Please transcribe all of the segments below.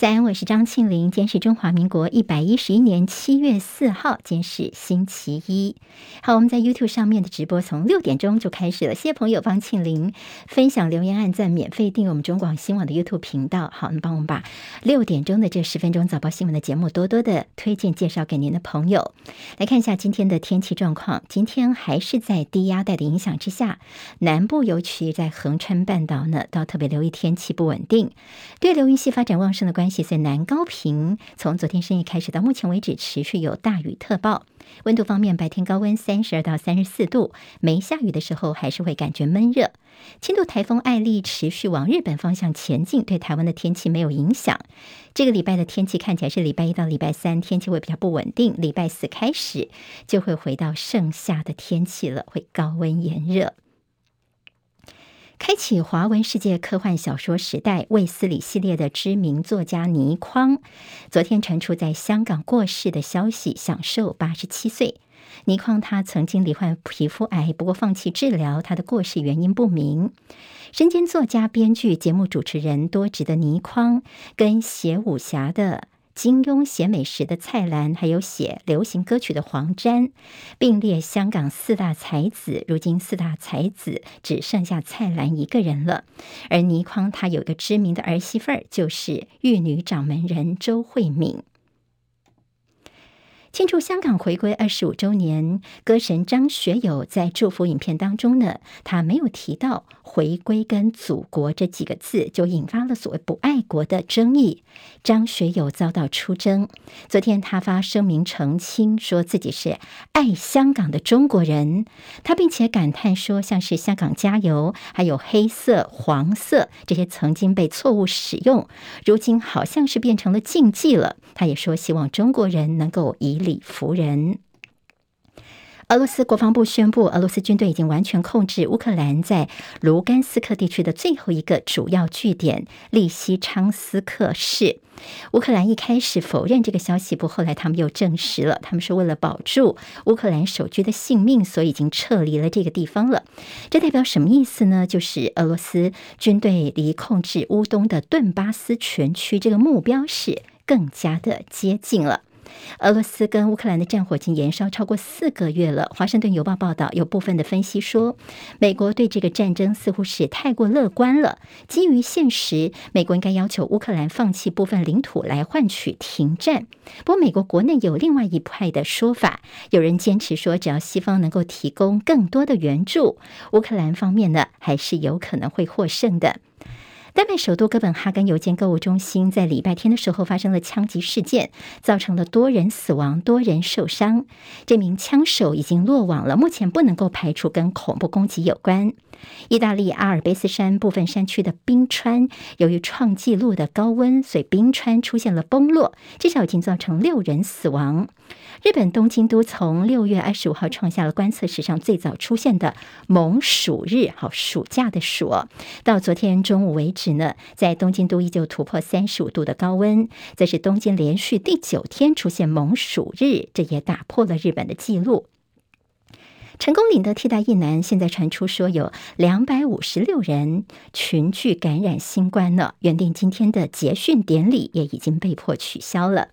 早安，我是张庆玲。今天是中华民国一百一十一年七月四号，今天是星期一。好，我们在 YouTube 上面的直播从六点钟就开始了。谢谢朋友帮庆玲分享、留言、按赞、免费订阅我们中广新闻网的 YouTube 频道。好，那帮我们把六点钟的这十分钟早报新闻的节目多多的推荐介绍给您的朋友。来看一下今天的天气状况。今天还是在低压带的影响之下，南部尤其在恒春半岛呢，都要特别留意天气不稳定。对流云系发展旺盛的关系。在南高屏，从昨天深夜开始到目前为止，持续有大雨特报。温度方面，白天高温三十二到三十四度，没下雨的时候还是会感觉闷热。轻度台风艾丽持续往日本方向前进，对台湾的天气没有影响。这个礼拜的天气看起来是礼拜一到礼拜三天气会比较不稳定，礼拜四开始就会回到盛夏的天气了，会高温炎热。开启华文世界科幻小说时代，卫斯理系列的知名作家倪匡，昨天传出在香港过世的消息，享寿八十七岁。倪匡他曾经罹患皮肤癌，不过放弃治疗，他的过世原因不明。身兼作家、编剧、节目主持人多职的倪匡，跟写武侠的。金庸写美食的蔡澜，还有写流行歌曲的黄沾，并列香港四大才子。如今四大才子只剩下蔡澜一个人了。而倪匡他有个知名的儿媳妇儿，就是玉女掌门人周慧敏。庆祝香港回归二十五周年，歌神张学友在祝福影片当中呢，他没有提到“回归”跟“祖国”这几个字，就引发了所谓“不爱国”的争议。张学友遭到出征，昨天他发声明澄清，说自己是爱香港的中国人。他并且感叹说，像是“香港加油”还有“黑色”“黄色”这些曾经被错误使用，如今好像是变成了禁忌了。他也说，希望中国人能够以理服人。俄罗斯国防部宣布，俄罗斯军队已经完全控制乌克兰在卢甘斯克地区的最后一个主要据点利西昌斯克市。乌克兰一开始否认这个消息，不后来他们又证实了。他们是，为了保住乌克兰守军的性命，所以已经撤离了这个地方了。这代表什么意思呢？就是俄罗斯军队离控制乌东的顿巴斯全区这个目标是更加的接近了。俄罗斯跟乌克兰的战火已经延烧超过四个月了。华盛顿邮报报道，有部分的分析说，美国对这个战争似乎是太过乐观了。基于现实，美国应该要求乌克兰放弃部分领土来换取停战。不过，美国国内有另外一派的说法，有人坚持说，只要西方能够提供更多的援助，乌克兰方面呢，还是有可能会获胜的。丹麦首都哥本哈根有间购物中心在礼拜天的时候发生了枪击事件，造成了多人死亡、多人受伤。这名枪手已经落网了，目前不能够排除跟恐怖攻击有关。意大利阿尔卑斯山部分山区的冰川，由于创纪录的高温，所以冰川出现了崩落，至少已经造成六人死亡。日本东京都从六月二十五号创下了观测史上最早出现的猛暑日，好，暑假的暑。到昨天中午为止呢，在东京都依旧突破三十五度的高温，这是东京连续第九天出现猛暑日，这也打破了日本的记录。成功岭的替代役男现在传出说有两百五十六人群聚感染新冠了，原定今天的结训典礼也已经被迫取消了。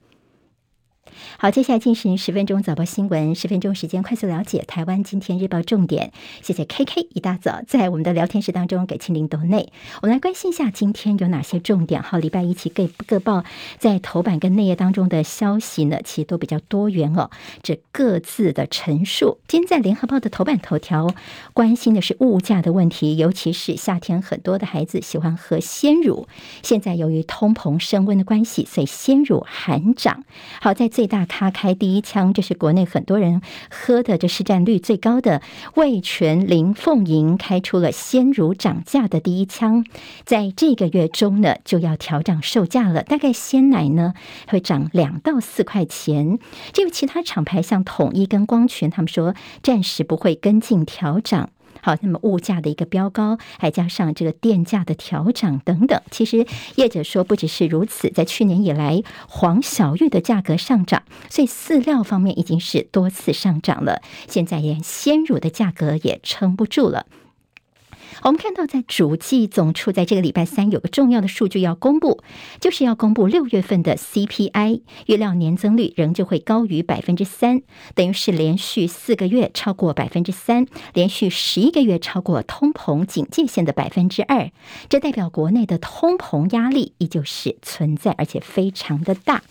好，接下来进行十分钟早报新闻，十分钟时间快速了解台湾今天日报重点。谢谢 KK，一大早在我们的聊天室当中给庆玲抖内，我们来关心一下今天有哪些重点。好，礼拜一起各各报在头版跟内页当中的消息呢，其实都比较多元哦，这各自的陈述。今天在联合报的头版头条，关心的是物价的问题，尤其是夏天很多的孩子喜欢喝鲜乳，现在由于通膨升温的关系，所以鲜乳含涨。好，在最大咖开第一枪，这是国内很多人喝的，这市占率最高的味全林凤营开出了鲜乳涨价的第一枪，在这个月中呢就要调涨售价了，大概鲜奶呢会涨两到四块钱。至于其他厂牌像统一跟光泉，他们说暂时不会跟进调涨。好，那么物价的一个飙高，还加上这个电价的调整等等，其实业者说不只是如此，在去年以来，黄小玉的价格上涨，所以饲料方面已经是多次上涨了，现在连鲜乳的价格也撑不住了。我们看到在主计总处在这个礼拜三有个重要的数据要公布，就是要公布六月份的 CPI，预料年增率仍旧会高于百分之三，等于是连续四个月超过百分之三，连续十一个月超过通膨警戒线的百分之二，这代表国内的通膨压力依旧是存在，而且非常的大。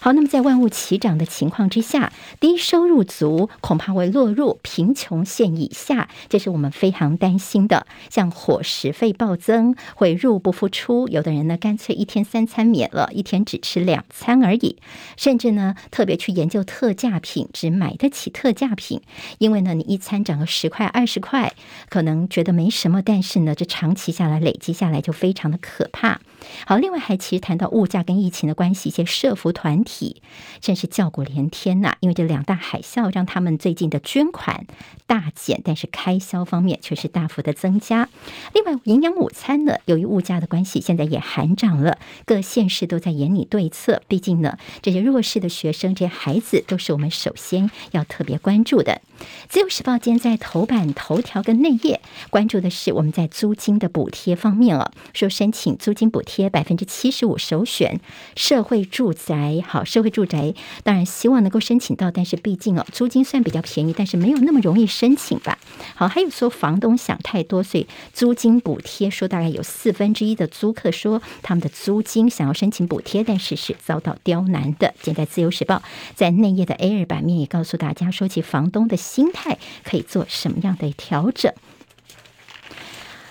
好，那么在万物齐涨的情况之下，低收入族恐怕会落入贫穷线以下，这是我们非常担心的。像伙食费暴增，会入不敷出，有的人呢干脆一天三餐免了，一天只吃两餐而已，甚至呢特别去研究特价品，只买得起特价品，因为呢你一餐涨个十块二十块，可能觉得没什么，但是呢这长期下来累积下来就非常的可怕。好，另外还其实谈到物价跟疫情的关系，一些社福团体真是叫苦连天呐，因为这两大海啸让他们最近的捐款大减，但是开销方面却是大幅的增加。另外，营养午餐呢，由于物价的关系，现在也喊涨了，各县市都在研拟对策。毕竟呢，这些弱势的学生、这些孩子，都是我们首先要特别关注的。自由时报今天在头版头条跟内页关注的是我们在租金的补贴方面哦，说申请租金补贴百分之七十五首选社会住宅。好，社会住宅当然希望能够申请到，但是毕竟哦，租金算比较便宜，但是没有那么容易申请吧。好，还有说房东想太多，所以租金补贴说大概有四分之一的租客说他们的租金想要申请补贴，但是是遭到刁难的。现在自由时报在内页的 A 二版面也告诉大家，说起房东的。心态可以做什么样的调整？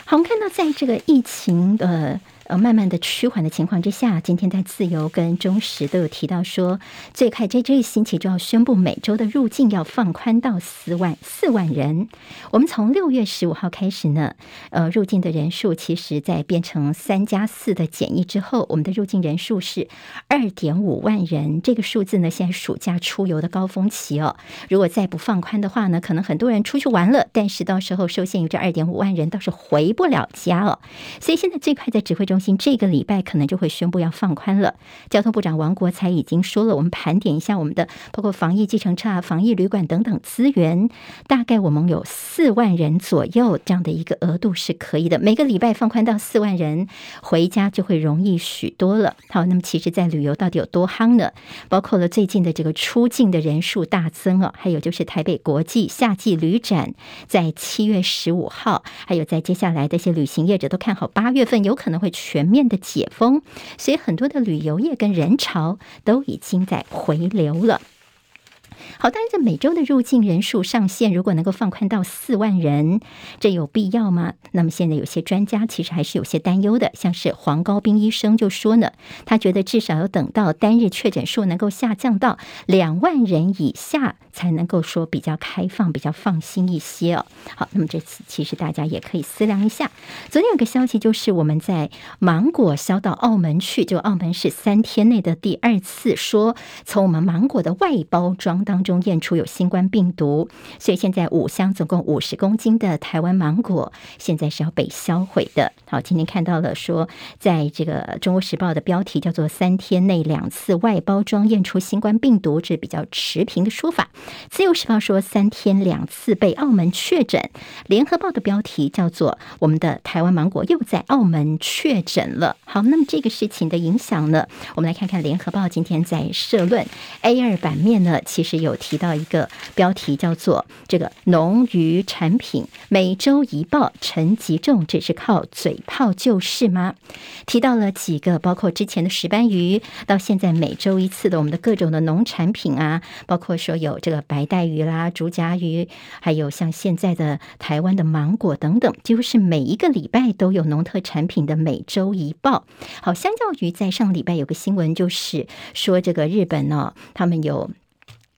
好，我们看到在这个疫情的。呃，慢慢的趋缓的情况之下，今天在自由跟中时都有提到说，最快在这个星期就要宣布每周的入境要放宽到四万四万人。我们从六月十五号开始呢，呃，入境的人数其实在变成三加四的检疫之后，我们的入境人数是二点五万人。这个数字呢，现在暑假出游的高峰期哦，如果再不放宽的话呢，可能很多人出去玩了，但是到时候受限于这二点五万人，倒是回不了家哦。所以现在最快在指挥中心。这个礼拜可能就会宣布要放宽了。交通部长王国材已经说了，我们盘点一下我们的包括防疫计程车、防疫旅馆等等资源，大概我们有四万人左右这样的一个额度是可以的。每个礼拜放宽到四万人，回家就会容易许多了。好，那么其实，在旅游到底有多夯呢？包括了最近的这个出境的人数大增啊，还有就是台北国际夏季旅展在七月十五号，还有在接下来的一些旅行业者都看好八月份有可能会去。全面的解封，所以很多的旅游业跟人潮都已经在回流了。好，但是每周的入境人数上限如果能够放宽到四万人，这有必要吗？那么现在有些专家其实还是有些担忧的，像是黄高斌医生就说呢，他觉得至少要等到单日确诊数能够下降到两万人以下，才能够说比较开放、比较放心一些哦。好，那么这次其实大家也可以思量一下。昨天有个消息就是我们在芒果销到澳门去，就澳门是三天内的第二次说从我们芒果的外包装当中验出有新冠病毒，所以现在五箱总共五十公斤的台湾芒果现在是要被销毁的。好，今天看到了说，在这个《中国时报》的标题叫做“三天内两次外包装验出新冠病毒”，这比较持平的说法。自由时报说三天两次被澳门确诊，联合报的标题叫做“我们的台湾芒果又在澳门确诊了”。好，那么这个事情的影响呢？我们来看看联合报今天在社论 A 二版面呢，其实有提到一个标题叫做“这个农渔产品每周一报陈吉仲只是靠嘴炮就是吗？”提到了几个，包括之前的石斑鱼，到现在每周一次的我们的各种的农产品啊，包括说有这个。白带鱼啦、竹荚鱼，还有像现在的台湾的芒果等等，几乎是每一个礼拜都有农特产品的每周一报。好，相较于在上礼拜有个新闻，就是说这个日本呢、他们有。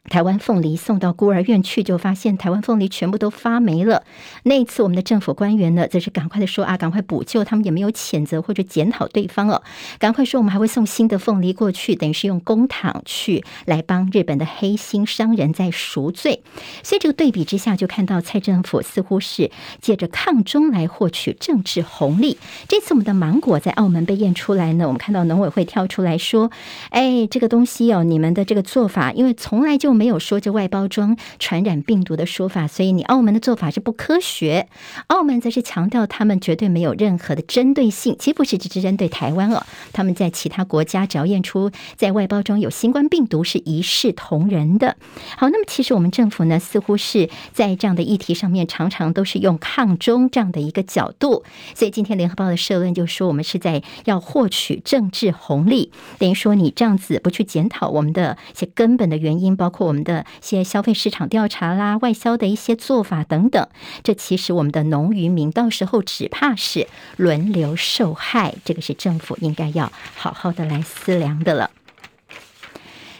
台湾凤梨送到孤儿院去，就发现台湾凤梨全部都发霉了。那一次，我们的政府官员呢，则是赶快的说啊，赶快补救，他们也没有谴责或者检讨对方哦，赶快说我们还会送新的凤梨过去，等于是用公帑去来帮日本的黑心商人在赎罪。所以这个对比之下，就看到蔡政府似乎是借着抗中来获取政治红利。这次我们的芒果在澳门被验出来呢，我们看到农委会跳出来说，哎，这个东西哦，你们的这个做法，因为从来就没有说这外包装传染病毒的说法，所以你澳门的做法是不科学。澳门则是强调他们绝对没有任何的针对性，其实不是只是针对台湾哦，他们在其他国家只要验出在外包装有新冠病毒，是一视同仁的。好，那么其实我们政府呢，似乎是在这样的议题上面，常常都是用抗中这样的一个角度，所以今天联合报的社论就说，我们是在要获取政治红利，等于说你这样子不去检讨我们的一些根本的原因，包括我们的一些消费市场调查啦、外销的一些做法等等，这其实我们的农渔民到时候只怕是轮流受害，这个是政府应该要好好的来思量的了。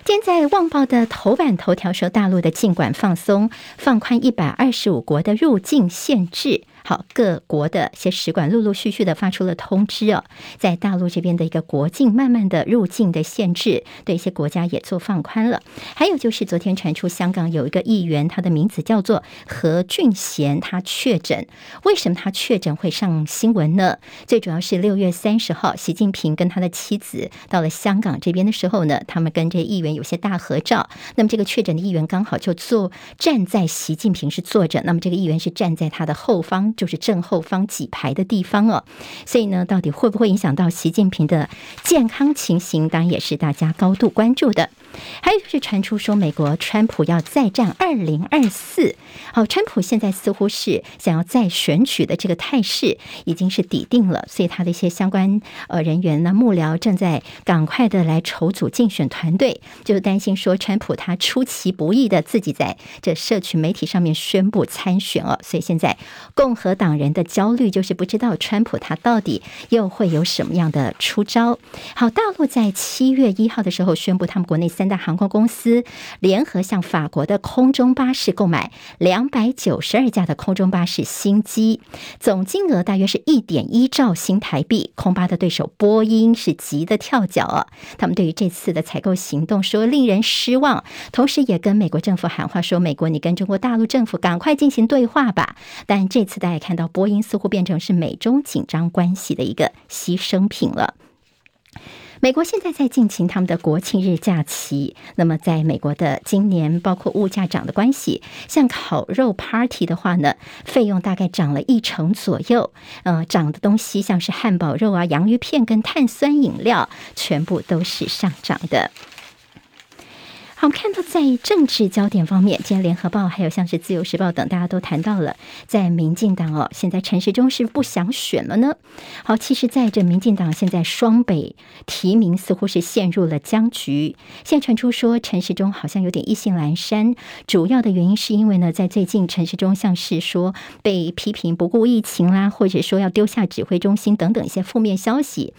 现在《旺报》的头版头条说，大陆的尽管放松，放宽一百二十五国的入境限制。好，各国的一些使馆陆陆续续的发出了通知哦，在大陆这边的一个国境慢慢的入境的限制，对一些国家也做放宽了。还有就是昨天传出香港有一个议员，他的名字叫做何俊贤，他确诊。为什么他确诊会上新闻呢？最主要是六月三十号，习近平跟他的妻子到了香港这边的时候呢，他们跟这议员有些大合照。那么这个确诊的议员刚好就坐站在习近平是坐着，那么这个议员是站在他的后方。就是正后方几排的地方哦，所以呢，到底会不会影响到习近平的健康情形，当然也是大家高度关注的。还有就是传出说，美国川普要再战二零二四。好，川普现在似乎是想要再选举的这个态势已经是底定了，所以他的一些相关呃人员呢、幕僚正在赶快的来筹组竞选团队，就担心说川普他出其不意的自己在这社群媒体上面宣布参选哦，所以现在共和和党人的焦虑就是不知道川普他到底又会有什么样的出招。好，大陆在七月一号的时候宣布他们国内三。大航空公司联合向法国的空中巴士购买两百九十二架的空中巴士新机，总金额大约是一点一兆新台币。空巴的对手波音是急得跳脚啊！他们对于这次的采购行动说令人失望，同时也跟美国政府喊话说：“美国，你跟中国大陆政府赶快进行对话吧。”但这次大家看到，波音似乎变成是美中紧张关系的一个牺牲品了。美国现在在进行他们的国庆日假期，那么在美国的今年，包括物价涨的关系，像烤肉 party 的话呢，费用大概涨了一成左右。呃，涨的东西像是汉堡肉啊、洋芋片跟碳酸饮料，全部都是上涨的。我们看到，在政治焦点方面，今天《联合报》还有像是《自由时报》等，大家都谈到了，在民进党哦，现在陈时中是不想选了呢。好，其实在这民进党现在双北提名似乎是陷入了僵局。现在传出说陈时中好像有点意兴阑珊，主要的原因是因为呢，在最近陈时中像是说被批评不顾疫情啦，或者说要丢下指挥中心等等一些负面消息。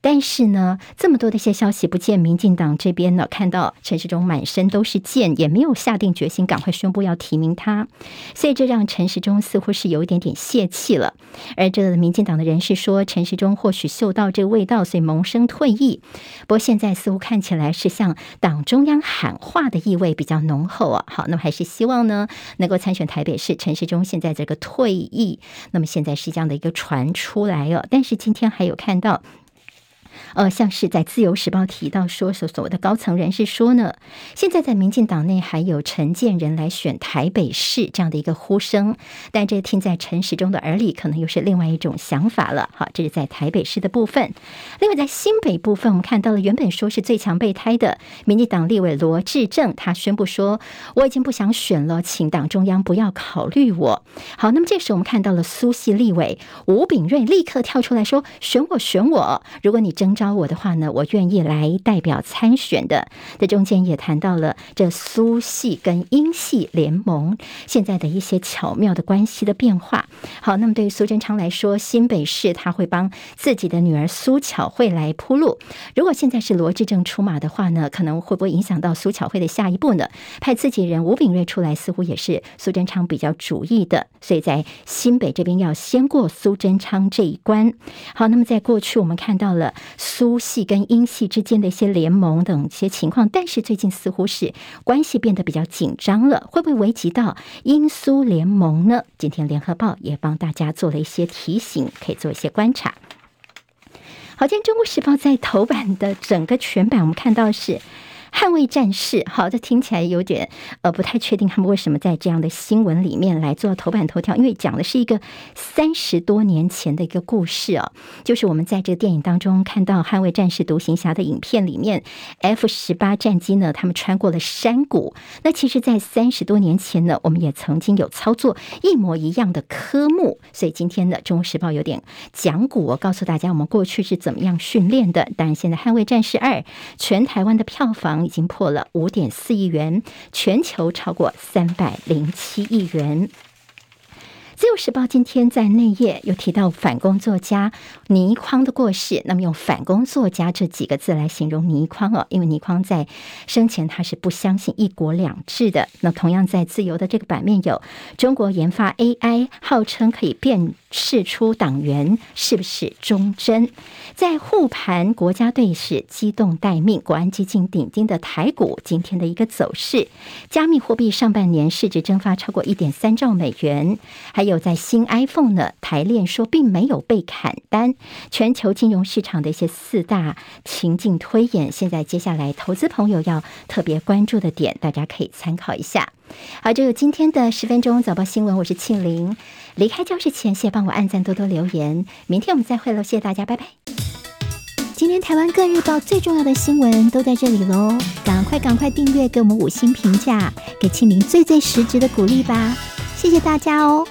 但是呢，这么多的一些消息不见民进党这边呢，看到陈时中满身都是箭，也没有下定决心赶快宣布要提名他，所以这让陈时中似乎是有一点点泄气了。而这个民进党的人士说，陈时中或许嗅到这个味道，所以萌生退意。不过现在似乎看起来是向党中央喊话的意味比较浓厚啊。好，那么还是希望呢能够参选台北市。陈时中现在这个退役，那么现在是这样的一个传出来哦。但是今天还有看到。呃，像是在《自由时报》提到说，所所谓的高层人士说呢，现在在民进党内还有陈建仁来选台北市这样的一个呼声，但这听在陈时中的耳里，可能又是另外一种想法了。好，这是在台北市的部分。另外，在新北部分，我们看到了原本说是最强备胎的民进党立委罗志政，他宣布说，我已经不想选了，请党中央不要考虑我。好，那么这时我们看到了苏系立委吴秉叡立刻跳出来说，选我，选我，如果你真征召。我的话呢，我愿意来代表参选的。这中间也谈到了这苏系跟英系联盟现在的一些巧妙的关系的变化。好，那么对于苏贞昌来说，新北市他会帮自己的女儿苏巧慧来铺路。如果现在是罗志政出马的话呢，可能会不会影响到苏巧慧的下一步呢？派自己人吴秉叡出来，似乎也是苏贞昌比较主意的。所以在新北这边要先过苏贞昌这一关。好，那么在过去我们看到了。苏系跟英系之间的一些联盟等一些情况，但是最近似乎是关系变得比较紧张了，会不会危及到英苏联盟呢？今天联合报也帮大家做了一些提醒，可以做一些观察。好，今天中国时报在头版的整个全版，我们看到是。捍卫战士，好，这听起来有点呃不太确定，他们为什么在这样的新闻里面来做头版头条？因为讲的是一个三十多年前的一个故事哦，就是我们在这个电影当中看到捍卫战士独行侠的影片里面，F 十八战机呢，他们穿过了山谷。那其实，在三十多年前呢，我们也曾经有操作一模一样的科目，所以今天的《中国时报》有点讲古，我告诉大家我们过去是怎么样训练的。当然，现在《捍卫战士二》全台湾的票房已经破了五点四亿元，全球超过三百零七亿元。自由时报今天在内页有提到反攻作家倪匡的过世，那么用“反攻作家”这几个字来形容倪匡哦，因为倪匡在生前他是不相信一国两制的。那同样在自由的这个版面有中国研发 AI，号称可以辨识出党员是不是忠贞。在护盘国家队是机动待命，国安基金顶定的台股今天的一个走势，加密货币上半年市值蒸发超过一点三兆美元，还。有在新 iPhone 呢，台链说并没有被砍单。全球金融市场的一些四大情境推演，现在接下来投资朋友要特别关注的点，大家可以参考一下。好，这有今天的十分钟早报新闻，我是庆玲。离开教室前，谢谢帮我按赞，多多留言。明天我们再会喽，谢谢大家，拜拜。今天台湾各日报最重要的新闻都在这里喽，赶快赶快订阅，给我们五星评价，给庆玲最最实质的鼓励吧。谢谢大家哦。